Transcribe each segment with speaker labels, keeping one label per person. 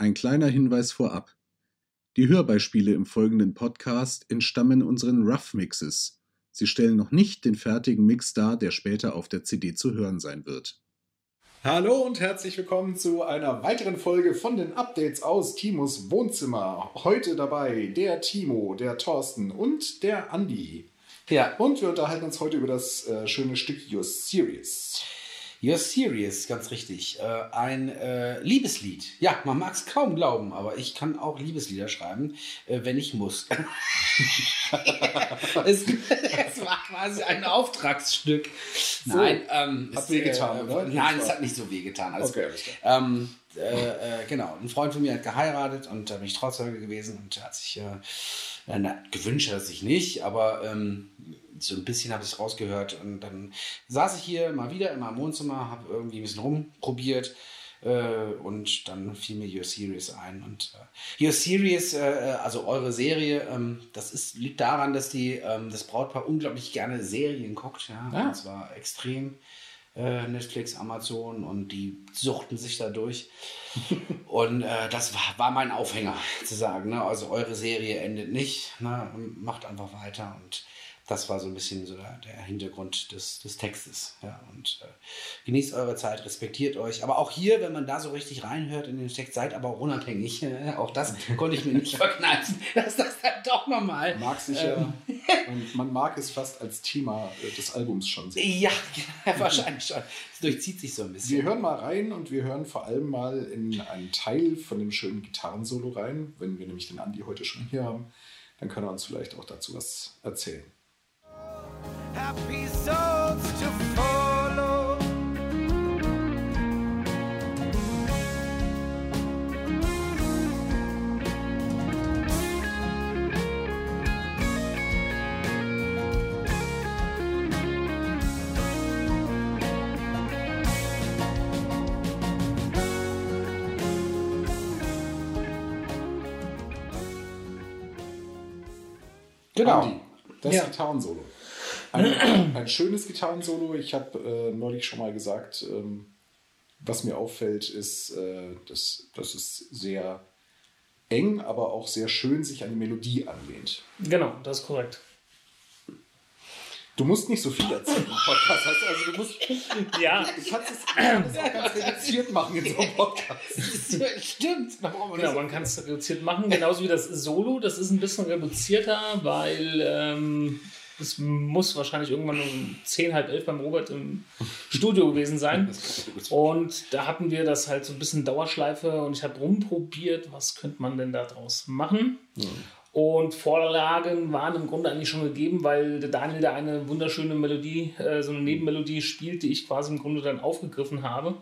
Speaker 1: Ein kleiner Hinweis vorab. Die Hörbeispiele im folgenden Podcast entstammen unseren Rough Mixes. Sie stellen noch nicht den fertigen Mix dar, der später auf der CD zu hören sein wird.
Speaker 2: Hallo und herzlich willkommen zu einer weiteren Folge von den Updates aus Timos Wohnzimmer. Heute dabei der Timo, der Thorsten und der Andi.
Speaker 3: Ja.
Speaker 2: Und wir unterhalten uns heute über das äh, schöne Stück Your Series.
Speaker 3: You're Serious, ganz richtig. Äh, ein äh, Liebeslied. Ja, man mag es kaum glauben, aber ich kann auch Liebeslieder schreiben, äh, wenn ich muss. es, es war quasi ein Auftragsstück.
Speaker 2: So,
Speaker 3: nein, ähm,
Speaker 2: hat
Speaker 3: es,
Speaker 2: wehgetan,
Speaker 3: äh,
Speaker 2: oder?
Speaker 3: Nein, es hat nicht so wehgetan. Also,
Speaker 2: Okay, alles klar.
Speaker 3: ähm, äh, äh, genau, ein Freund von mir hat geheiratet und da bin ich Trauzeuge gewesen und er hat sich äh, äh, na, gewünscht hat sich nicht, aber ähm, so ein bisschen habe ich es rausgehört und dann saß ich hier mal wieder in meinem Wohnzimmer, habe irgendwie ein bisschen rumprobiert äh, und dann fiel mir Your Series ein und äh, Your Series, äh, äh, also eure Serie, ähm, das ist, liegt daran, dass die ähm, das Brautpaar unglaublich gerne Serien guckt, ja,
Speaker 2: Ah.
Speaker 3: und zwar extrem äh, Netflix, Amazon und die suchten sich da durch. und äh, das war, war mein Aufhänger, zu sagen, ne? also eure Serie endet nicht, ne? macht einfach weiter und das war so ein bisschen so der, der Hintergrund des, des Textes. Ja, und äh, genießt eure Zeit, respektiert euch. Aber auch hier, wenn man da so richtig reinhört in den Text, seid aber auch unabhängig. auch das konnte ich mir nicht verkneifen, dass das dann doch nochmal.
Speaker 2: Mag sich
Speaker 3: Ähm.
Speaker 2: Und man mag es fast als Thema äh, des Albums schon sehr.
Speaker 3: Ja, wahrscheinlich schon. Es durchzieht sich so ein bisschen.
Speaker 2: Wir hören mal rein und wir hören vor allem mal in einen Teil von dem schönen Gitarrensolo rein. Wenn wir nämlich den Andi heute schon hier haben, dann kann er uns vielleicht auch dazu was erzählen.
Speaker 4: happy souls to follow.
Speaker 3: Genau.
Speaker 2: Andi, das
Speaker 5: Ja.
Speaker 2: Gitarrensolo. Ein, ein schönes Gitarrensolo. Ich habe äh, neulich schon mal gesagt, ähm, was mir auffällt, ist, äh, dass, dass es sehr eng, aber auch sehr schön sich an die Melodie anlehnt.
Speaker 5: Genau, das ist korrekt.
Speaker 2: Du musst nicht so viel erzählen im Podcast. Heißt also, du, musst,
Speaker 5: Ja,
Speaker 2: du kannst es, du kannst es auch ganz reduziert machen in so einem Podcast.
Speaker 3: Stimmt, da brauchen wir
Speaker 5: genau, man kann es reduziert machen, genauso wie das Solo. Das ist ein bisschen reduzierter, weil ähm, es muss wahrscheinlich irgendwann um 10, halb elf beim Robert im Studio gewesen sein. Und da hatten wir das halt so ein bisschen Dauerschleife und ich habe rumprobiert, was könnte man denn da draus machen. Und Vorlagen waren im Grunde eigentlich schon gegeben, weil der Daniel da eine wunderschöne Melodie, äh, so eine Nebenmelodie spielt, die ich quasi im Grunde dann aufgegriffen habe.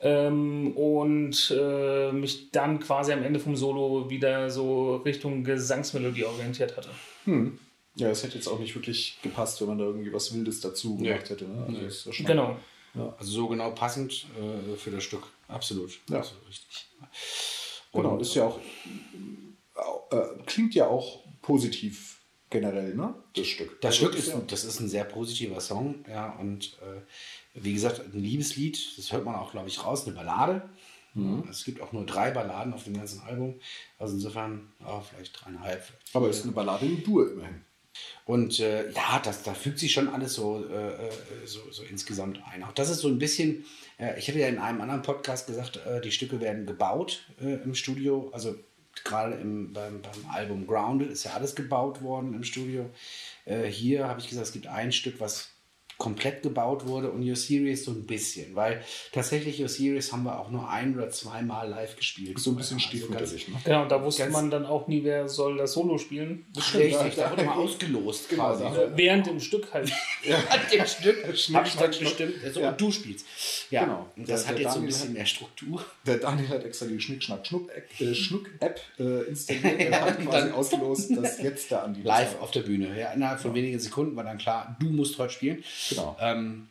Speaker 5: Ähm, und äh, mich dann quasi am Ende vom Solo wieder so Richtung Gesangsmelodie orientiert hatte.
Speaker 2: Ja, es hätte jetzt auch nicht wirklich gepasst, wenn man da irgendwie was Wildes dazu gemacht hätte. Ne? Also ist ja schon-
Speaker 5: Genau.
Speaker 3: Also so genau passend äh, für das Stück. Absolut.
Speaker 2: Ja.
Speaker 3: Also richtig.
Speaker 2: Genau,
Speaker 3: Und-
Speaker 2: ist ja auch, äh, klingt ja auch positiv generell, ne? Das Stück.
Speaker 3: Das
Speaker 2: Also
Speaker 3: Stück ist,
Speaker 2: ja,
Speaker 3: das ist ein sehr positiver Song, ja, und äh, wie gesagt, ein Liebeslied, das hört man auch, glaube ich, raus, eine Ballade.
Speaker 2: Mhm.
Speaker 3: Es gibt auch nur drei Balladen auf dem ganzen Album, also insofern, ja, vielleicht dreieinhalb. Vielleicht
Speaker 2: aber es ist eine Ballade in Dur immerhin.
Speaker 3: Und äh, ja, das, da fügt sich schon alles so, äh, äh, so, so insgesamt ein. Auch das ist so ein bisschen, äh, ich hatte ja in einem anderen Podcast gesagt, äh, die Stücke werden gebaut äh, im Studio. Also gerade im, beim, beim Album Grounded ist ja alles gebaut worden im Studio. Äh, hier habe ich gesagt, es gibt ein Stück, was komplett gebaut wurde und Your Series so ein bisschen, weil tatsächlich Your Series haben wir auch nur ein oder zweimal live gespielt.
Speaker 2: So ein bisschen
Speaker 3: Also
Speaker 2: stiefmütterlich, ne?
Speaker 5: Genau, und da wusste
Speaker 3: Ganz-
Speaker 5: man dann auch nie, wer soll das Solo spielen.
Speaker 3: ganz Richtig, da wurde mal ausgelost
Speaker 2: Genau,
Speaker 3: quasi.
Speaker 2: da-
Speaker 5: Während dem Stück halt.
Speaker 3: an dem Stück habe ich dann bestimmt. Also,
Speaker 2: Ja.
Speaker 3: Und du spielst. Ja,
Speaker 2: Genau.
Speaker 3: Und das
Speaker 2: Der-
Speaker 3: hat
Speaker 2: der
Speaker 3: jetzt so ein
Speaker 2: Daniel
Speaker 3: bisschen
Speaker 2: hat-
Speaker 3: mehr Struktur.
Speaker 2: Der Daniel hat extra die Schnick-Schnack-Schnuck-App äh, Schnuck -App, äh, installiert und hat quasi
Speaker 3: dann-
Speaker 2: ausgelost, dass jetzt der Andi
Speaker 3: Live auf der Bühne. Ja, innerhalb von wenigen Sekunden war dann klar, du musst heute spielen.
Speaker 2: Genau.
Speaker 3: Ähm,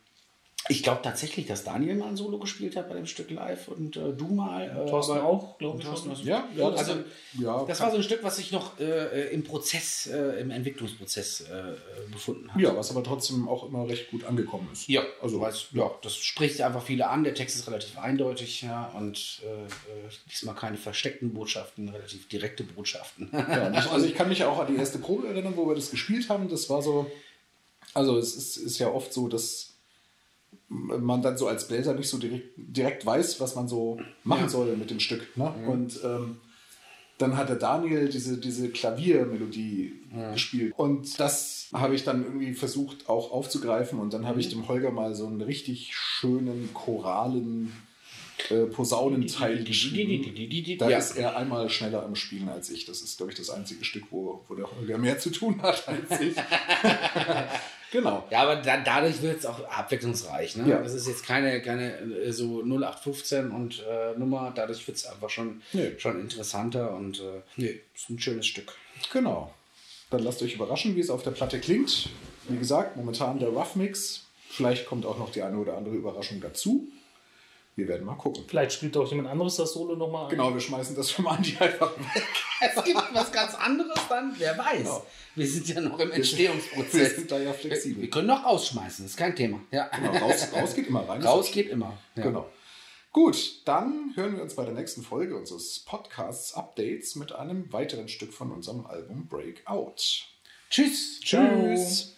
Speaker 3: Ich glaube tatsächlich, dass Daniel mal ein Solo gespielt hat bei dem Stück live und äh, du mal. Äh,
Speaker 5: Thorsten auch, glaube ich.
Speaker 3: Thorsten
Speaker 2: Ja, ja, das,
Speaker 3: Also,
Speaker 2: ja,
Speaker 3: Das war so ein Stück, was sich noch äh, im Prozess, äh, im Entwicklungsprozess äh, befunden hat.
Speaker 2: ja, was aber trotzdem auch immer recht gut angekommen ist.
Speaker 3: Ja,
Speaker 2: Also,
Speaker 3: also weiß, ja, das spricht einfach viele an. Der Text ist relativ eindeutig, ja, und äh, äh, diesmal keine versteckten Botschaften, relativ direkte Botschaften.
Speaker 2: Ja, ich, also ich kann mich auch an die erste Probe erinnern, wo wir das gespielt haben. Das war so, also es ist, ist ja oft so, dass man dann so als Bläser nicht so direkt, direkt weiß, was man so machen
Speaker 3: Ja.
Speaker 2: soll mit dem Stück. Ne? Und ähm, dann hat der Daniel diese, diese Klaviermelodie gespielt. Und das habe ich dann irgendwie versucht auch aufzugreifen. Und dann habe ich dem Holger mal so einen richtig schönen choralen äh, Posaunenteil geschrieben. Da
Speaker 3: Ja.
Speaker 2: ist er einmal schneller am Spielen als ich. Das ist, glaube ich, das einzige Stück, wo, wo der Holger mehr zu tun hat als ich. genau.
Speaker 3: Ja, aber da, dadurch wird es auch abwechslungsreich. Ne?
Speaker 2: Ja.
Speaker 3: Das ist jetzt keine, keine äh, so 0815 und äh, Nummer. Dadurch wird es einfach schon,
Speaker 2: Nee.
Speaker 3: schon interessanter und äh, nee, ist ein schönes Stück.
Speaker 2: Genau. Dann lasst euch überraschen, wie es auf der Platte klingt. Wie gesagt, momentan der Rough Mix. Vielleicht kommt auch noch die eine oder andere Überraschung dazu. Wir werden mal gucken.
Speaker 5: Vielleicht spielt auch jemand anderes das Solo nochmal.
Speaker 2: Genau, wir schmeißen das vom Andi einfach weg.
Speaker 3: Es gibt was ganz anderes dann, wer weiß.
Speaker 2: Genau.
Speaker 3: Wir sind ja noch im
Speaker 2: Wir
Speaker 3: Entstehungsprozess.
Speaker 2: sind da ja
Speaker 3: Wir
Speaker 2: flexibel.
Speaker 3: können noch rausschmeißen, ist kein Thema. Ja.
Speaker 2: Genau, raus, raus geht immer rein.
Speaker 3: Raus geht immer. Ja.
Speaker 2: Genau. Gut, dann hören wir uns bei der nächsten Folge unseres Podcasts Updates mit einem weiteren Stück von unserem Album Breakout.
Speaker 3: Tschüss.
Speaker 2: Tschüss.